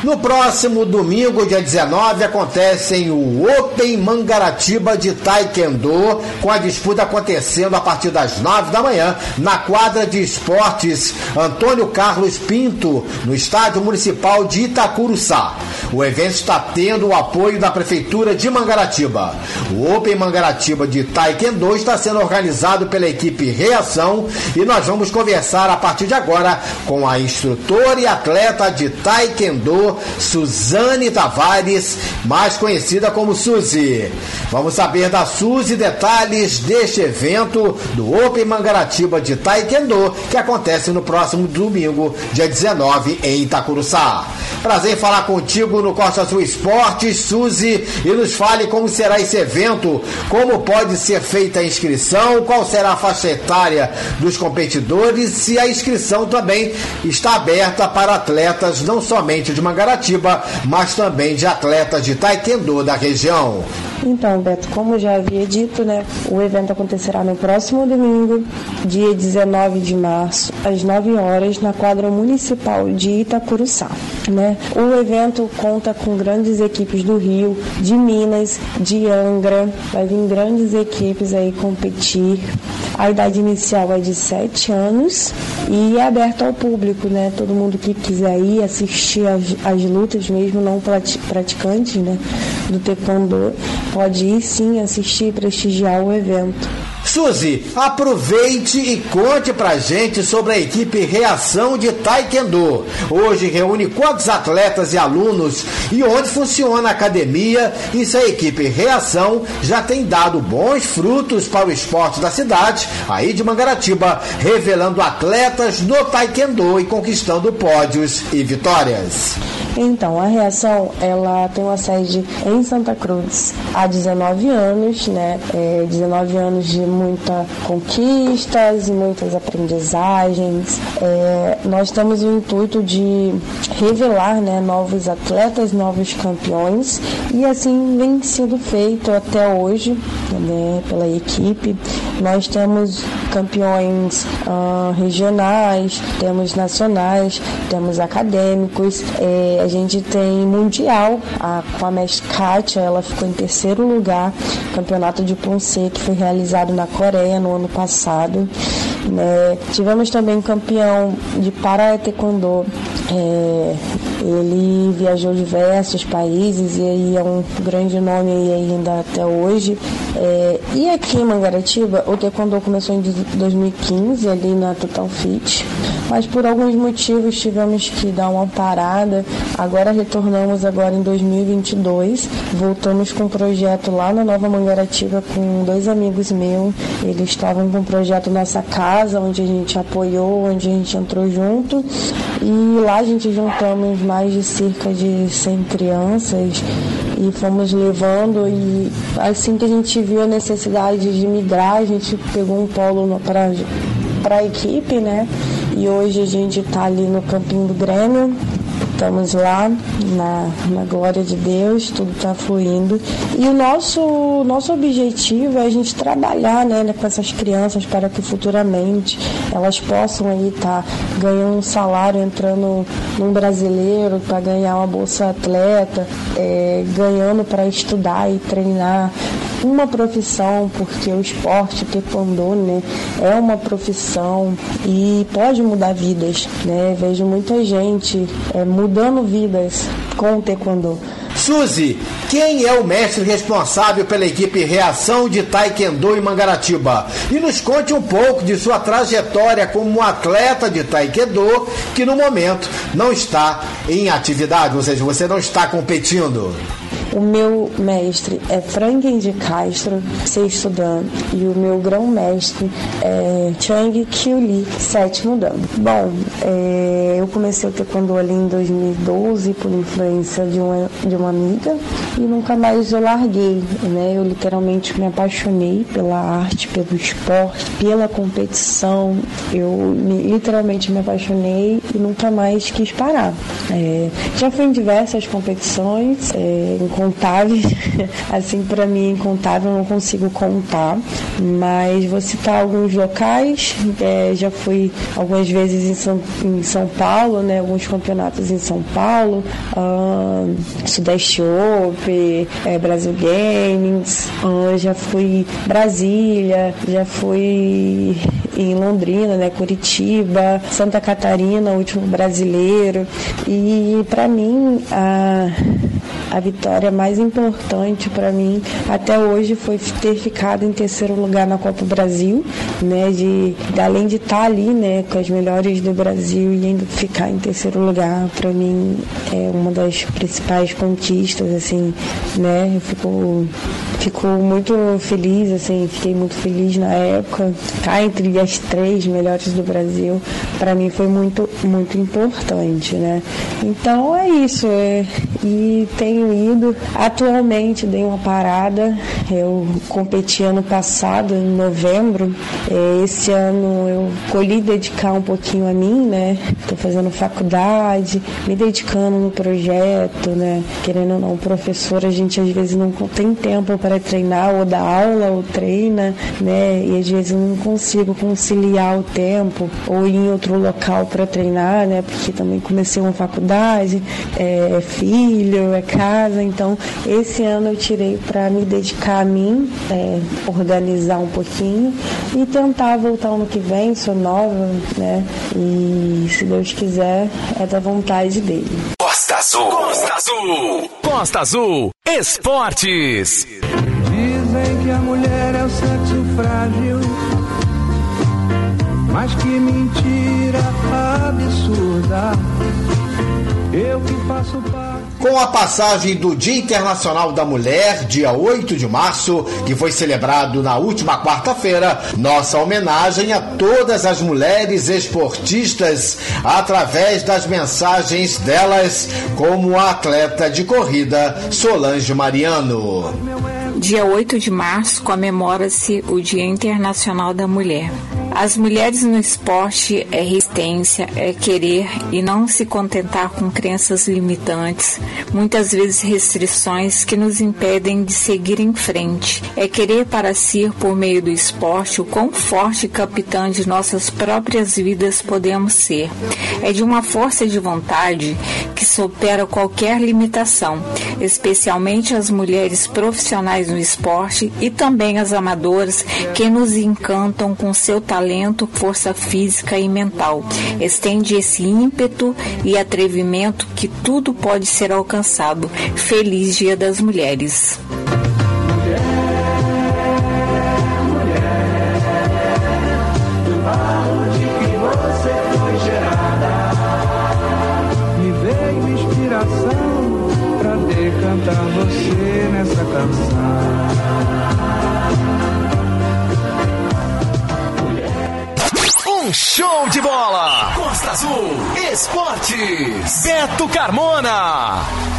No próximo domingo, dia 19, acontece o Open Mangaratiba de Taekwondo, com a disputa acontecendo a partir das 9 da manhã na quadra de esportes Antônio Carlos Pinto, no Estádio Municipal de Itacuruçá. O evento está tendo o apoio da Prefeitura de Mangaratiba. O Open Mangaratiba de Taekwondo está sendo organizado pela equipe Reação e nós vamos conversar a partir de agora com a instrutora e atleta de Taekwondo, Suzane Tavares, mais conhecida como Suzy. Vamos saber da Suzy detalhes deste evento do Open Mangaratiba de Taekwondo que acontece no próximo domingo, dia 19, em Itacuruçá. Prazer em falar contigo no Costa Azul Esportes, Suzy, e nos fale como será esse evento, como pode ser feita a inscrição, qual será a faixa etária dos competidores, se a inscrição também está aberta para atletas não somente de Mangaratiba, mas também de atletas de Taekwondo da região. Então, Beto, como já havia dito, né, o evento acontecerá no próximo domingo, dia 19 de março, às 9 horas, na quadra municipal de Itacuruçá. Né? O evento conta com grandes equipes do Rio, de Minas, de Angra, vai vir grandes equipes aí competir. A idade inicial é de 7 anos e é aberto ao público, né? Todo mundo que quiser ir assistir as, as lutas, mesmo não prati- praticantes, né? Do taekwondo, pode ir sim assistir e prestigiar o evento. Suzy, aproveite e conte pra gente sobre a equipe Reação de Taekwondo. Hoje reúne quantos atletas e alunos e onde funciona a academia e se a equipe Reação já tem dado bons frutos para o esporte da cidade, aí de Mangaratiba, revelando atletas no Taekwondo e conquistando pódios e vitórias. Então, a reação, ela tem uma sede em Santa Cruz há 19 anos, né? É, 19 anos de muitas conquistas e muitas aprendizagens. É, nós temos o intuito de revelar né, novos atletas, novos campeões e assim vem sendo feito até hoje né, pela equipe. Nós temos campeões ah, regionais, temos nacionais, temos acadêmicos. É, a gente tem mundial, a, com a mestre Kátia, ela ficou em terceiro lugar, campeonato de Ponce, que foi realizado na Coreia no ano passado. né? Tivemos também campeão de para taekwondo. É, ele viajou diversos países e aí é um grande nome ainda até hoje. É, e aqui em Mangaratiba, o taekwondo começou em 2015 ali na Total Fit, mas por alguns motivos tivemos que dar uma parada. Agora retornamos agora em 2022, voltamos com um projeto lá na Nova Mangaratiba com dois amigos meus. Eles estavam com um projeto Nossa Casa, onde a gente apoiou, onde a gente entrou junto. E lá a gente juntamos mais de cerca de 100 crianças e fomos levando e assim que a gente viu a necessidade de migrar, a gente pegou um polo para a equipe, né? E hoje a gente está ali no campinho do Grêmio, estamos lá na, na glória de Deus, tudo está fluindo. E o nosso, nosso objetivo é a gente trabalhar né, com essas crianças para que futuramente elas possam aí estar tá ganhando um salário, entrando num brasileiro para ganhar uma bolsa atleta, é, ganhando para estudar e treinar, uma profissão, porque o esporte, o taekwondo, né, é uma profissão e pode mudar vidas, né? Vejo muita gente é, mudando vidas com o taekwondo. Suzy, quem é o mestre responsável pela equipe Reação de Taekwondo em Mangaratiba? E nos conte um pouco de sua trajetória como atleta de Taekwondo, que no momento não está em atividade, ou seja, você não está competindo. O meu mestre é Franklin de Castro, sexto dan, e o meu grão-mestre é Chang Kyuli, sétimo dan. Bom, é, eu comecei o taekwondo ali em 2012 por influência de uma, de uma amiga e nunca mais eu larguei, né? Eu literalmente me apaixonei pela arte, pelo esporte, pela competição. Eu me, literalmente me apaixonei e nunca mais quis parar. É, já fui em diversas competições, é, incontáveis. assim, para mim, incontável, não consigo contar. Mas vou citar alguns locais. É, já fui algumas vezes em São, em São Paulo, né? Alguns campeonatos em São Paulo. Uh, Sudeste Open, é, Brasil Games. Uh, já fui Brasília, já fui em Londrina, né? Curitiba, Santa Catarina, o último brasileiro. E para mim, a, a vitória mais importante para mim até hoje foi ter ficado em terceiro lugar na Copa Brasil, né? De, além de estar tá ali, né, com as melhores do Brasil e ainda ficar em terceiro lugar, para mim é uma das principais conquistas, assim, né? Eu fico, muito feliz, assim, fiquei muito feliz na época. Ficar entre as três melhores do Brasil, para mim foi muito, muito importante, né? Então é isso. É, e tenho ido Atualmente dei uma parada, eu competi ano passado, em novembro. É, esse ano eu colhi dedicar um pouquinho a mim, né? Estou fazendo faculdade, me dedicando no projeto, né? Querendo ou não, professor, a gente às vezes não tem tempo para treinar, ou dar aula, ou treina, né? E às vezes eu não consigo conciliar o tempo, ou ir em outro local para treinar, né? Porque também comecei uma faculdade, é, é filho, é casa, então esse ano eu tirei para me dedicar a mim, é, organizar um pouquinho e tentar voltar ano que vem, sou nova, né? E se Deus quiser, é da vontade dele. Costa Azul! Costa Azul! Costa Azul! Esportes! Dizem que a mulher é o sexo frágil, mas que mentira absurda. Eu que faço parte. Com a passagem do Dia Internacional da Mulher, dia 8 de março, que foi celebrado na última quarta-feira, nossa homenagem a todas as mulheres esportistas através das mensagens delas, como a atleta de corrida Solange Mariano. Dia 8 de março comemora-se o Dia Internacional da Mulher. As mulheres no esporte é resistência, é querer e não se contentar com crenças limitantes, muitas vezes restrições que nos impedem de seguir em frente. É querer para si, por meio do esporte, o quão forte capitã de nossas próprias vidas podemos ser. É de uma força de vontade que supera qualquer limitação, especialmente as mulheres profissionais no esporte e também as amadoras que nos encantam com seu talento, força física e mental. Estende esse ímpeto e atrevimento que tudo pode ser alcançado. Feliz Dia das Mulheres. Show de bola! Costa Azul Esportes. Beto Carmona.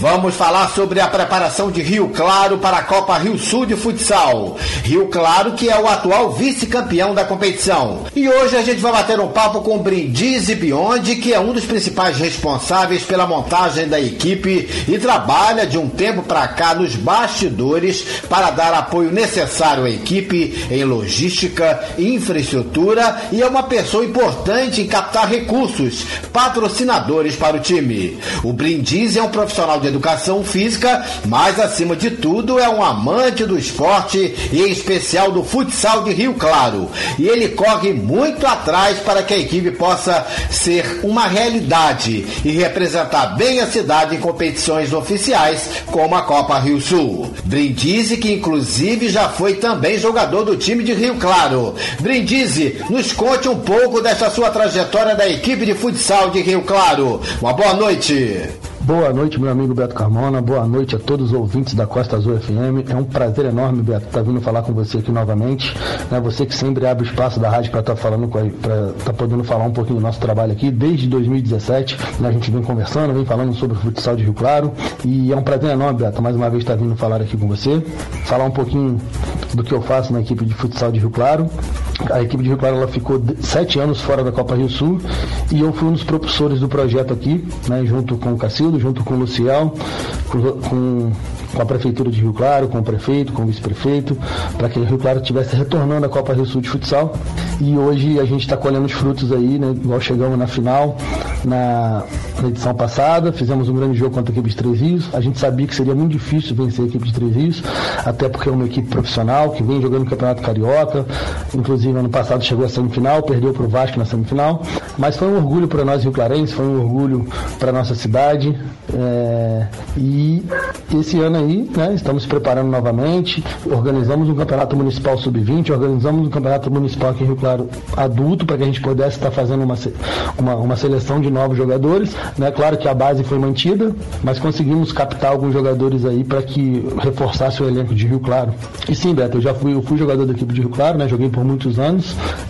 Vamos falar sobre a preparação de Rio Claro para a Copa Rio Sul de Futsal. Rio Claro, que é o atual vice-campeão da competição. E hoje a gente vai bater um papo com Brindisi Biondi, que é um dos principais responsáveis pela montagem da equipe e trabalha de um tempo para cá nos bastidores para dar apoio necessário à equipe em logística, infraestrutura e é uma pessoa importante em captar recursos, patrocinadores para o time. O Brindisi é um profissional de educação física, mas acima de tudo é um amante do esporte e em especial do futsal de Rio Claro. E ele corre muito atrás para que a equipe possa ser uma realidade e representar bem a cidade em competições oficiais como a Copa Rio Sul. Brindisi, que inclusive já foi também jogador do time de Rio Claro. Brindisi, nos conte um pouco dessa sua trajetória da equipe de futsal de Rio Claro. Uma boa noite. Boa noite, meu amigo Beto Carmona. Boa noite a todos os ouvintes da Costa Azul FM. É um prazer enorme, Beto, estar tá vindo falar com você aqui novamente. Né, você que sempre abre o espaço da rádio para estar tá falando, para tá podendo falar um pouquinho do nosso trabalho aqui. Desde 2017, né, a gente vem conversando, vem falando sobre o futsal de Rio Claro. E é um prazer enorme, Beto, mais uma vez estar vindo falar aqui com você. Falar um pouquinho do que eu faço na equipe de futsal de Rio Claro. A equipe de Rio Claro ela ficou sete anos fora da Copa Rio Sul e eu fui um dos propulsores do projeto aqui, né, junto com o Cacildo, junto com o Lucial, com, com, a Prefeitura de Rio Claro, com o prefeito, com o vice-prefeito, para que Rio Claro estivesse retornando à Copa Rio Sul de futsal. E hoje a gente está colhendo os frutos aí, né? Igual chegamos na final, na, na, edição passada, fizemos um grande jogo contra a equipe de Três Rios. A gente sabia que seria muito difícil vencer a equipe de Três Rios, até porque é uma equipe profissional que vem jogando no Campeonato Carioca. Inclusive, ano passado chegou à semifinal, perdeu para o Vasco na semifinal. Mas foi um orgulho para nós Rio Clarense, foi um orgulho para nossa cidade. É, e esse ano aí, né, estamos preparando novamente, organizamos um campeonato municipal sub-20, organizamos um campeonato municipal aqui em Rio Claro adulto, para que a gente pudesse estar fazendo uma, uma, uma, seleção de novos jogadores. Né? Claro que a base foi mantida, mas conseguimos captar alguns jogadores aí para que reforçasse o elenco de Rio Claro. E sim, Beto, eu já fui, eu fui jogador da equipe de Rio Claro, né? joguei por muitos anos,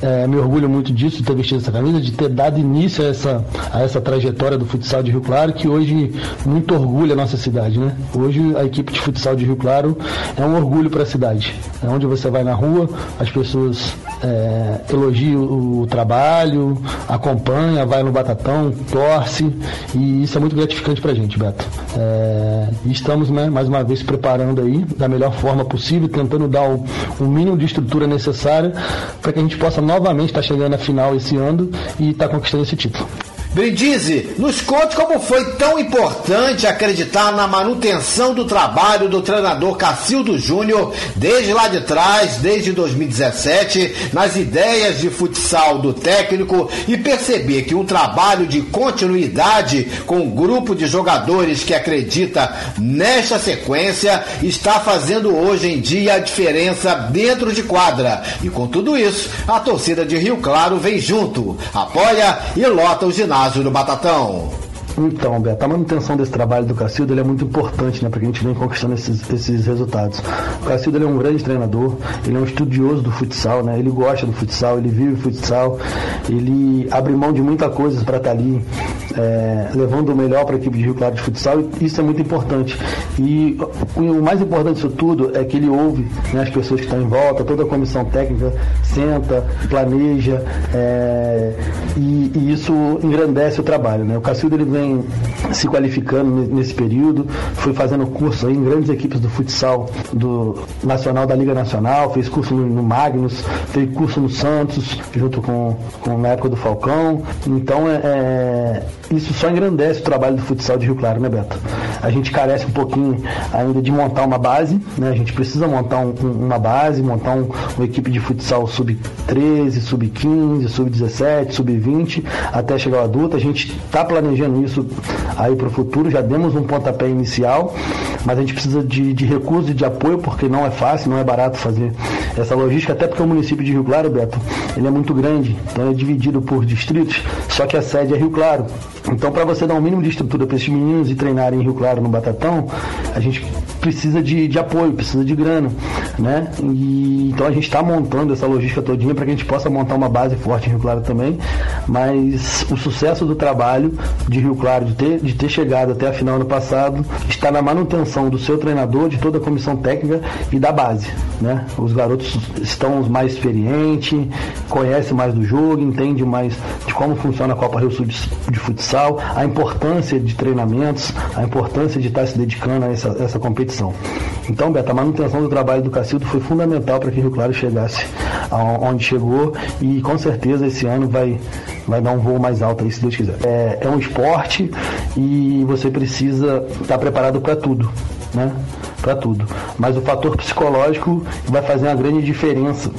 é, me orgulho muito disso, de ter vestido essa camisa, de ter dado início a essa, a essa trajetória do futsal de Rio Claro, que hoje muito orgulho a nossa cidade, né? Hoje a equipe de futsal de Rio Claro é um orgulho para a cidade. É onde você vai na rua, as pessoas é, elogiam o, o trabalho, acompanha, vai no batatão, torce e isso é muito gratificante para a gente, Beto. É, estamos, né, mais uma vez preparando aí da melhor forma possível, tentando dar o, o mínimo de estrutura necessária para que a gente possa novamente estar tá chegando à final esse ano e estar tá conquistando esse título. Brindisi, nos conte como foi tão importante acreditar na manutenção do trabalho do treinador Cacildo Júnior desde lá de trás, desde 2017, nas ideias de futsal do técnico e perceber que um trabalho de continuidade com um grupo de jogadores que acredita nesta sequência está fazendo hoje em dia a diferença dentro de quadra. E com tudo isso, a torcida de Rio Claro vem junto, apoia e lota o ginásio ginásio do Batatão. Então, Beto, a manutenção desse trabalho do Cacildo é muito importante, né, para que a gente venha conquistando esses, esses resultados. O Cacildo é um grande treinador, ele é um estudioso do futsal, né, ele gosta do futsal, ele vive futsal, ele abre mão de muita coisa para estar tá ali é, levando o melhor para a equipe de Rio Claro de futsal, e isso é muito importante. E o mais importante disso tudo é que ele ouve né, as pessoas que estão em volta, toda a comissão técnica senta, planeja, é, e, e, isso engrandece o trabalho. Né? O Cacildo ele vem se qualificando nesse período, foi fazendo curso em grandes equipes do futsal do Nacional da Liga Nacional, fez curso no, Magnus, fez curso no Santos, junto com, com na época do Falcão. Então é, é, isso só engrandece o trabalho do futsal de Rio Claro, né, Beto? A gente carece um pouquinho ainda de montar uma base, né? A gente precisa montar um, uma base, montar um, uma equipe de futsal sub-13, sub-15, sub-17, sub-20, até chegar ao adulto. A gente está planejando isso aí para o futuro. Já demos um pontapé inicial, mas a gente precisa de, de recursos e de apoio, porque não é fácil, não é barato fazer essa logística, até porque o município de Rio Claro, Beto, ele é muito grande, então é dividido por distritos, só que a sede é Rio Claro. Então, para você dar um mínimo de estrutura para esses meninos e treinarem em Rio Claro no Batatão, a gente precisa de, de apoio, precisa de grana, né? E, então a gente está montando essa logística todinha para que a gente possa montar uma base forte em Rio Claro também. mas o sucesso do trabalho de Rio Claro, de ter, de ter chegado até a final ano passado, está na manutenção do seu treinador, de toda a comissão técnica e da base. Né? Os garotos estão mais experientes, conhecem mais do jogo, entendem mais de como funciona a Copa Rio Sul de, de futsal, a importância de treinamentos, a importância de estar se dedicando a essa, essa competição. Então, Beto, a manutenção do trabalho do Cacildo foi fundamental para que Rio Claro chegasse onde chegou e com certeza esse ano vai, vai dar um voo mais alto aí, se Deus quiser. É, é um esporte e você precisa estar preparado para tudo, né? Para tudo. Mas o fator psicológico vai fazer uma grande diferença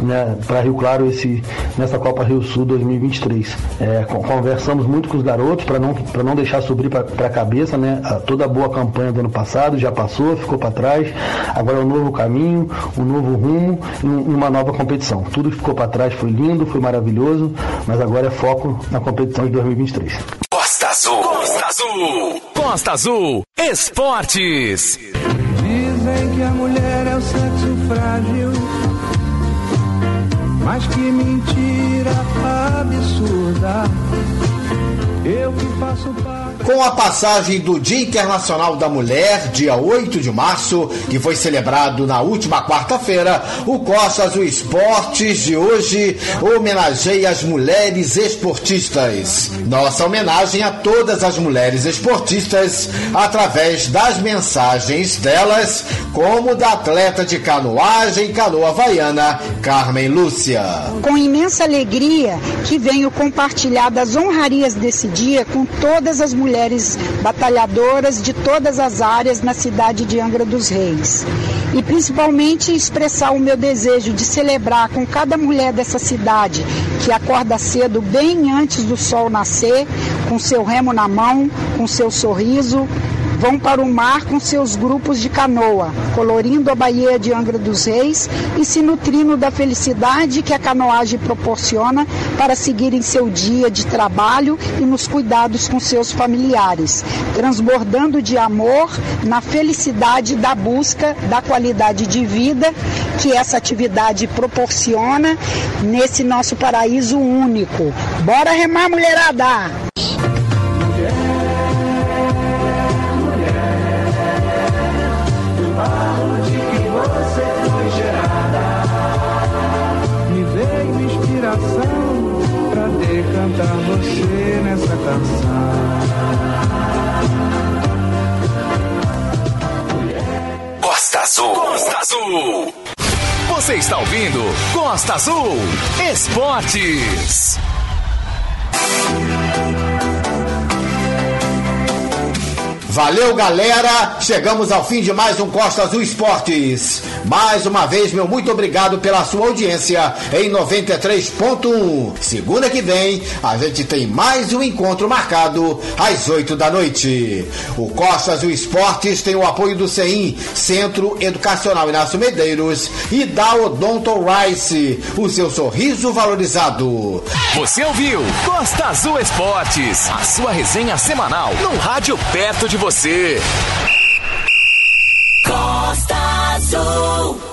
né, para Rio Claro esse, nessa Copa Rio Sul 2023. É, conversamos muito com os garotos para não, não deixar subir para a cabeça, né? A, toda a boa campanha do ano passado já passou, ficou para trás. Agora é um novo caminho, um novo rumo e uma nova competição. Tudo que ficou para trás foi lindo, foi maravilhoso, mas agora é foco na competição de 2023. Costa Azul, Costa Azul, Costa Azul, Esportes. Dizem que a mulher é o sexo frágil mas que mentira absurda. Eu que faço parte. Com a passagem do Dia Internacional da Mulher, dia 8 de março, que foi celebrado na última quarta-feira, o Costa Azul Esportes de hoje homenageia as mulheres esportistas. Nossa homenagem a todas as mulheres esportistas através das mensagens delas, como da atleta de canoagem canoa havaiana, Carmen Lúcia. Com imensa alegria que venho compartilhar das honrarias desse dia com todas as mulheres mulheres batalhadoras de todas as áreas na cidade de Angra dos Reis. E principalmente expressar o meu desejo de celebrar com cada mulher dessa cidade que acorda cedo bem antes do sol nascer, com seu remo na mão, com seu sorriso, vão para o mar com seus grupos de canoa, colorindo a Baía de Angra dos Reis e se nutrindo da felicidade que a canoagem proporciona para seguirem seu dia de trabalho e nos cuidados com seus familiares, transbordando de amor na felicidade da busca da qualidade de vida que essa atividade proporciona nesse nosso paraíso único. Bora remar, mulherada! Azul. Costa Azul. Você está ouvindo Costa Azul Esportes. Valeu, galera! Chegamos ao fim de mais um Costa Azul Esportes. Mais uma vez, meu muito obrigado pela sua audiência em 93.1. Segunda que vem, a gente tem mais um encontro marcado às 8 da noite. O Costa Azul Esportes tem o apoio do CEIM, Centro Educacional Inácio Medeiros, e da Odonto Rice, o seu sorriso valorizado. Você ouviu Costa Azul Esportes, a sua resenha semanal no rádio perto de você. Costa Azul.